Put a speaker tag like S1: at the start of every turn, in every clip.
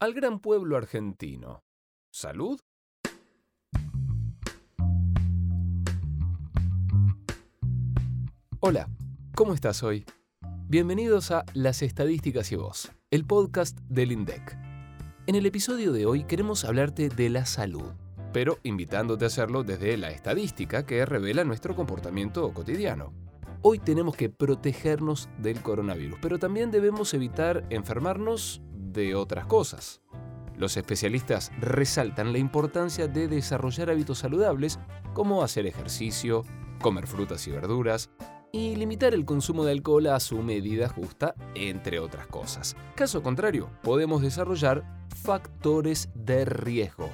S1: al gran pueblo argentino. ¿Salud? Hola, ¿cómo estás hoy? Bienvenidos a Las Estadísticas y Vos, el podcast del INDEC. En el episodio de hoy queremos hablarte de la salud, pero invitándote a hacerlo desde la estadística que revela nuestro comportamiento cotidiano. Hoy tenemos que protegernos del coronavirus, pero también debemos evitar enfermarnos de otras cosas. Los especialistas resaltan la importancia de desarrollar hábitos saludables como hacer ejercicio, comer frutas y verduras y limitar el consumo de alcohol a su medida justa, entre otras cosas. Caso contrario, podemos desarrollar factores de riesgo.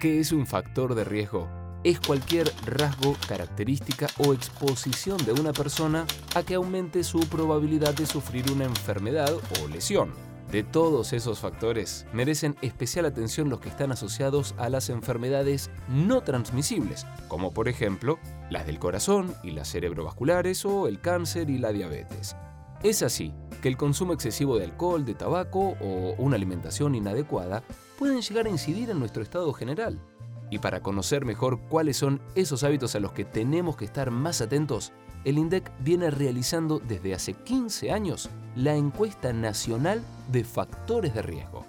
S1: ¿Qué es un factor de riesgo? es cualquier rasgo, característica o exposición de una persona a que aumente su probabilidad de sufrir una enfermedad o lesión. De todos esos factores, merecen especial atención los que están asociados a las enfermedades no transmisibles, como por ejemplo las del corazón y las cerebrovasculares o el cáncer y la diabetes. Es así que el consumo excesivo de alcohol, de tabaco o una alimentación inadecuada pueden llegar a incidir en nuestro estado general y para conocer mejor cuáles son esos hábitos a los que tenemos que estar más atentos, el INDEC viene realizando desde hace 15 años la encuesta nacional de factores de riesgo.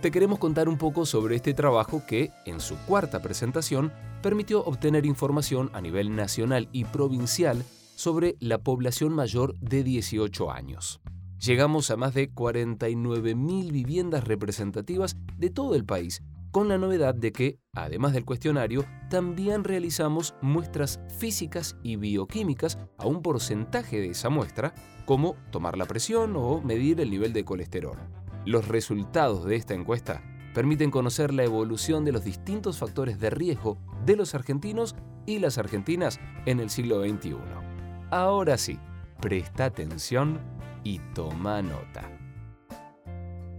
S1: Te queremos contar un poco sobre este trabajo que, en su cuarta presentación, permitió obtener información a nivel nacional y provincial sobre la población mayor de 18 años. Llegamos a más de 49.000 viviendas representativas de todo el país con la novedad de que, además del cuestionario, también realizamos muestras físicas y bioquímicas a un porcentaje de esa muestra, como tomar la presión o medir el nivel de colesterol. Los resultados de esta encuesta permiten conocer la evolución de los distintos factores de riesgo de los argentinos y las argentinas en el siglo XXI. Ahora sí, presta atención y toma nota.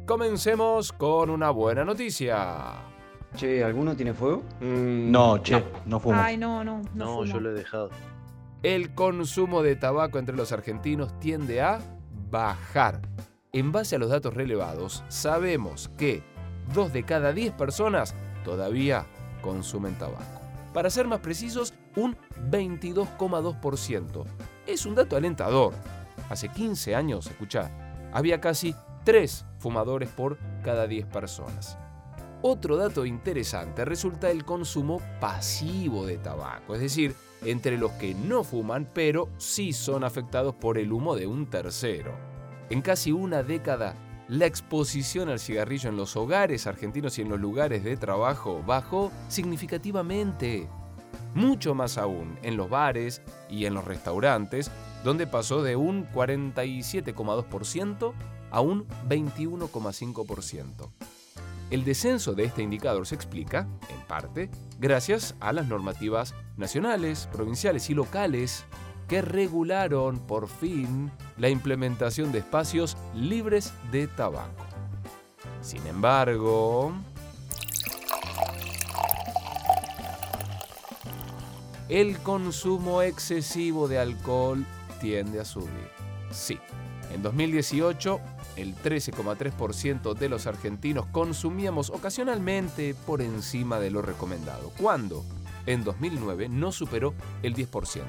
S1: Comencemos con una buena noticia.
S2: Che, ¿alguno tiene fuego?
S3: Mm, no, che, no, fumo.
S4: Ay, no, no.
S3: No, yo lo he dejado.
S1: El consumo de tabaco entre los argentinos tiende a bajar. En base a los datos relevados, sabemos que dos de cada 10 personas todavía consumen tabaco. Para ser más precisos, un 22,2%. Es un dato alentador. Hace 15 años, escucha, había casi 3 fumadores por cada 10 personas. Otro dato interesante resulta el consumo pasivo de tabaco, es decir, entre los que no fuman pero sí son afectados por el humo de un tercero. En casi una década, la exposición al cigarrillo en los hogares argentinos y en los lugares de trabajo bajó significativamente. Mucho más aún en los bares y en los restaurantes, donde pasó de un 47,2% a un 21,5%. El descenso de este indicador se explica, en parte, gracias a las normativas nacionales, provinciales y locales que regularon por fin la implementación de espacios libres de tabaco. Sin embargo, el consumo excesivo de alcohol tiende a subir. Sí, en 2018 el 13,3% de los argentinos consumíamos ocasionalmente por encima de lo recomendado, cuando en 2009 no superó el 10%.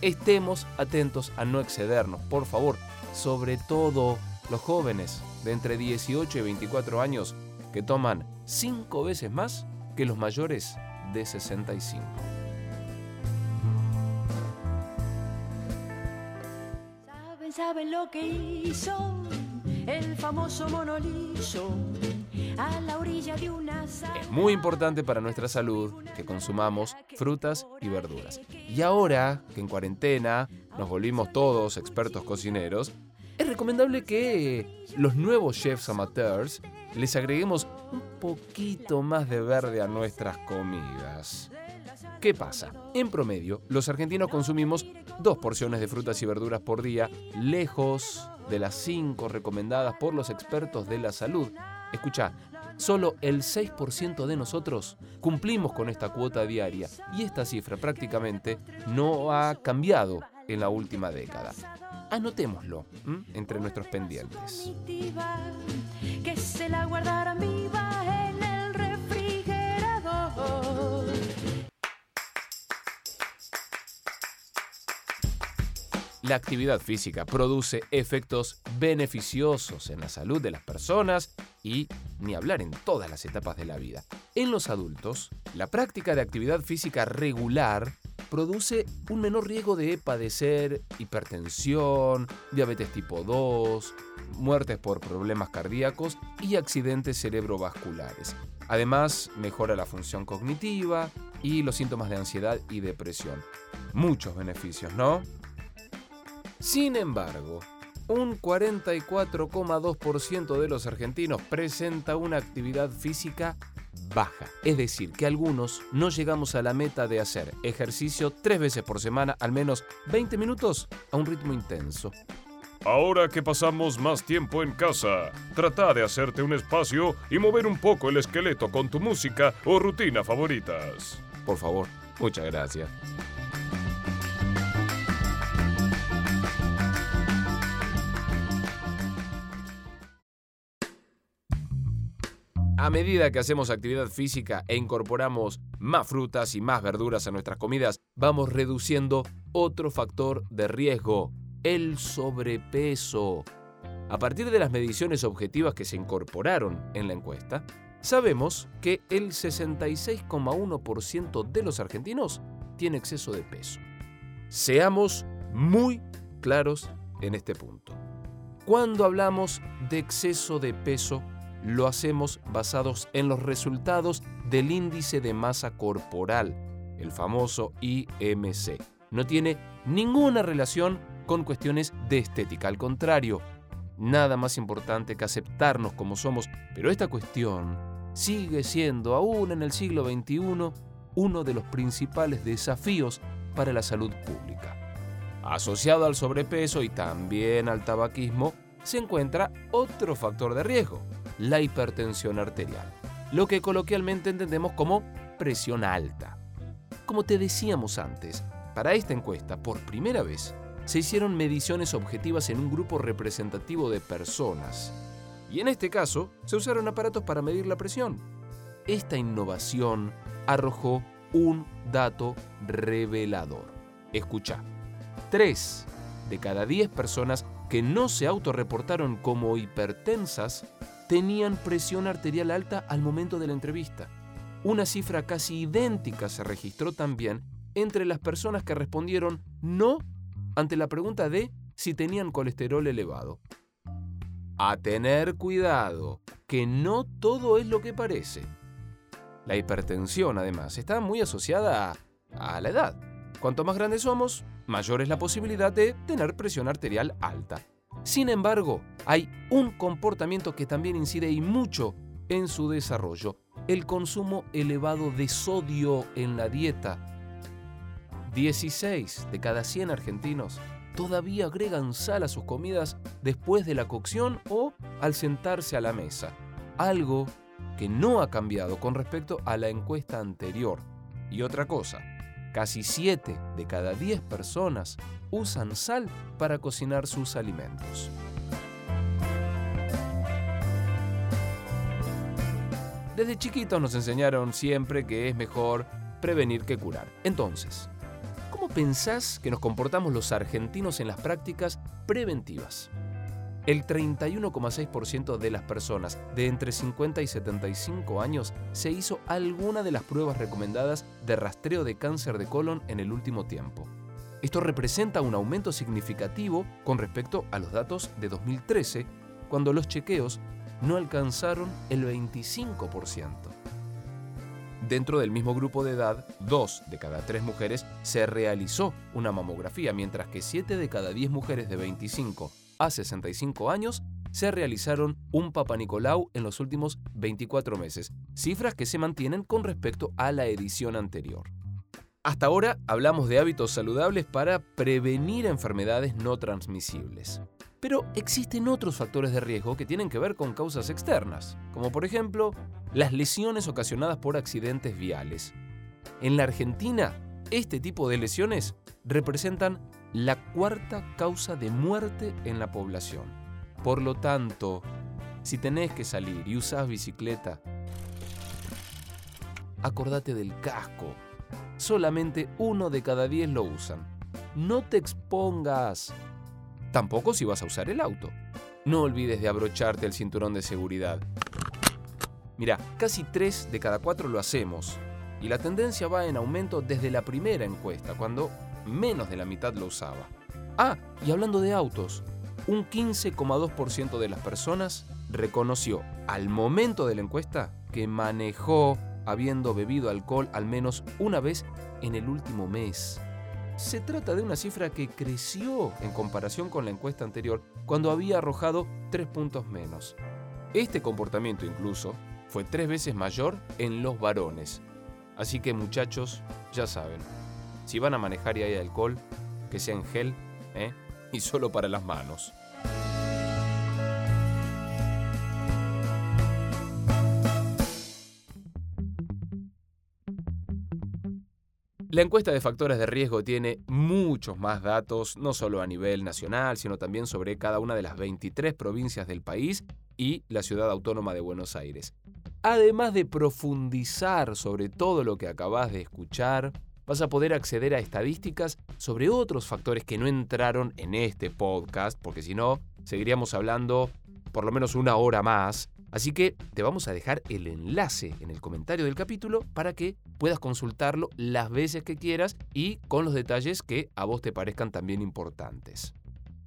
S1: Estemos atentos a no excedernos, por favor, sobre todo los jóvenes de entre 18 y 24 años que toman 5 veces más que los mayores de 65.
S5: ¿Saben, lo que hizo? el famoso a la orilla de una
S1: Es muy importante para nuestra salud que consumamos frutas y verduras. Y ahora que en cuarentena nos volvimos todos expertos cocineros, es recomendable que los nuevos chefs amateurs les agreguemos un poquito más de verde a nuestras comidas. ¿Qué pasa? En promedio, los argentinos consumimos dos porciones de frutas y verduras por día, lejos de las cinco recomendadas por los expertos de la salud. Escucha, solo el 6% de nosotros cumplimos con esta cuota diaria y esta cifra prácticamente no ha cambiado en la última década. Anotémoslo entre nuestros pendientes. La actividad física produce efectos beneficiosos en la salud de las personas y ni hablar en todas las etapas de la vida. En los adultos, la práctica de actividad física regular produce un menor riesgo de padecer hipertensión, diabetes tipo 2, muertes por problemas cardíacos y accidentes cerebrovasculares. Además, mejora la función cognitiva y los síntomas de ansiedad y depresión. Muchos beneficios, ¿no? Sin embargo, un 44,2% de los argentinos presenta una actividad física baja. Es decir, que algunos no llegamos a la meta de hacer ejercicio tres veces por semana, al menos 20 minutos, a un ritmo intenso.
S4: Ahora que pasamos más tiempo en casa, trata de hacerte un espacio y mover un poco el esqueleto con tu música o rutina favoritas.
S1: Por favor, muchas gracias. A medida que hacemos actividad física e incorporamos más frutas y más verduras a nuestras comidas, vamos reduciendo otro factor de riesgo, el sobrepeso. A partir de las mediciones objetivas que se incorporaron en la encuesta, sabemos que el 66,1% de los argentinos tiene exceso de peso. Seamos muy claros en este punto. Cuando hablamos de exceso de peso, lo hacemos basados en los resultados del índice de masa corporal, el famoso IMC. No tiene ninguna relación con cuestiones de estética, al contrario, nada más importante que aceptarnos como somos, pero esta cuestión sigue siendo aún en el siglo XXI uno de los principales desafíos para la salud pública. Asociado al sobrepeso y también al tabaquismo, se encuentra otro factor de riesgo, la hipertensión arterial, lo que coloquialmente entendemos como presión alta. Como te decíamos antes, para esta encuesta, por primera vez, se hicieron mediciones objetivas en un grupo representativo de personas. Y en este caso, se usaron aparatos para medir la presión. Esta innovación arrojó un dato revelador. Escucha, 3 de cada 10 personas que no se autorreportaron como hipertensas tenían presión arterial alta al momento de la entrevista. Una cifra casi idéntica se registró también entre las personas que respondieron no ante la pregunta de si tenían colesterol elevado. A tener cuidado, que no todo es lo que parece. La hipertensión, además, está muy asociada a, a la edad. Cuanto más grandes somos, mayor es la posibilidad de tener presión arterial alta. Sin embargo, hay un comportamiento que también incide y mucho en su desarrollo, el consumo elevado de sodio en la dieta. 16 de cada 100 argentinos todavía agregan sal a sus comidas después de la cocción o al sentarse a la mesa, algo que no ha cambiado con respecto a la encuesta anterior. Y otra cosa, casi 7 de cada 10 personas usan sal para cocinar sus alimentos. Desde chiquitos nos enseñaron siempre que es mejor prevenir que curar. Entonces, ¿cómo pensás que nos comportamos los argentinos en las prácticas preventivas? El 31,6% de las personas de entre 50 y 75 años se hizo alguna de las pruebas recomendadas de rastreo de cáncer de colon en el último tiempo. Esto representa un aumento significativo con respecto a los datos de 2013, cuando los chequeos no alcanzaron el 25%. Dentro del mismo grupo de edad, dos de cada tres mujeres se realizó una mamografía, mientras que 7 de cada 10 mujeres de 25 a 65 años se realizaron un Papa Nicolau en los últimos 24 meses, cifras que se mantienen con respecto a la edición anterior. Hasta ahora hablamos de hábitos saludables para prevenir enfermedades no transmisibles. Pero existen otros factores de riesgo que tienen que ver con causas externas, como por ejemplo las lesiones ocasionadas por accidentes viales. En la Argentina, este tipo de lesiones representan la cuarta causa de muerte en la población. Por lo tanto, si tenés que salir y usás bicicleta, acordate del casco solamente uno de cada diez lo usan. no te expongas. Tampoco si vas a usar el auto. No olvides de abrocharte el cinturón de seguridad. Mira, casi 3 de cada 4 lo hacemos. Y la tendencia va en aumento desde la primera encuesta, cuando menos de la mitad lo usaba. Ah, y hablando de autos, un 15,2% de las personas reconoció al momento de la encuesta que manejó habiendo bebido alcohol al menos una vez en el último mes. Se trata de una cifra que creció en comparación con la encuesta anterior, cuando había arrojado tres puntos menos. Este comportamiento incluso fue tres veces mayor en los varones. Así que muchachos, ya saben, si van a manejar y hay alcohol, que sea en gel ¿eh? y solo para las manos. La encuesta de factores de riesgo tiene muchos más datos, no solo a nivel nacional, sino también sobre cada una de las 23 provincias del país y la ciudad autónoma de Buenos Aires. Además de profundizar sobre todo lo que acabas de escuchar, vas a poder acceder a estadísticas sobre otros factores que no entraron en este podcast, porque si no, seguiríamos hablando por lo menos una hora más Así que te vamos a dejar el enlace en el comentario del capítulo para que puedas consultarlo las veces que quieras y con los detalles que a vos te parezcan también importantes.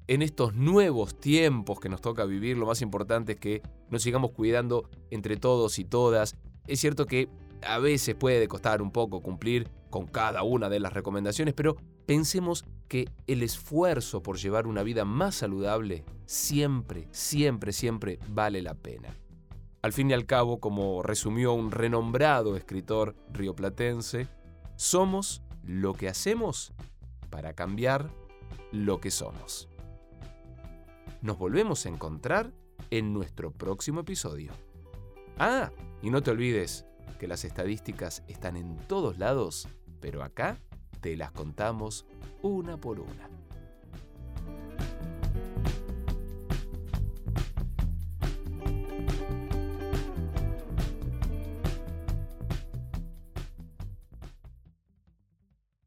S1: En estos nuevos tiempos que nos toca vivir, lo más importante es que nos sigamos cuidando entre todos y todas. Es cierto que a veces puede costar un poco cumplir con cada una de las recomendaciones, pero pensemos que el esfuerzo por llevar una vida más saludable siempre, siempre, siempre vale la pena. Al fin y al cabo, como resumió un renombrado escritor rioplatense, somos lo que hacemos para cambiar lo que somos. Nos volvemos a encontrar en nuestro próximo episodio. Ah, y no te olvides que las estadísticas están en todos lados, pero acá te las contamos una por una.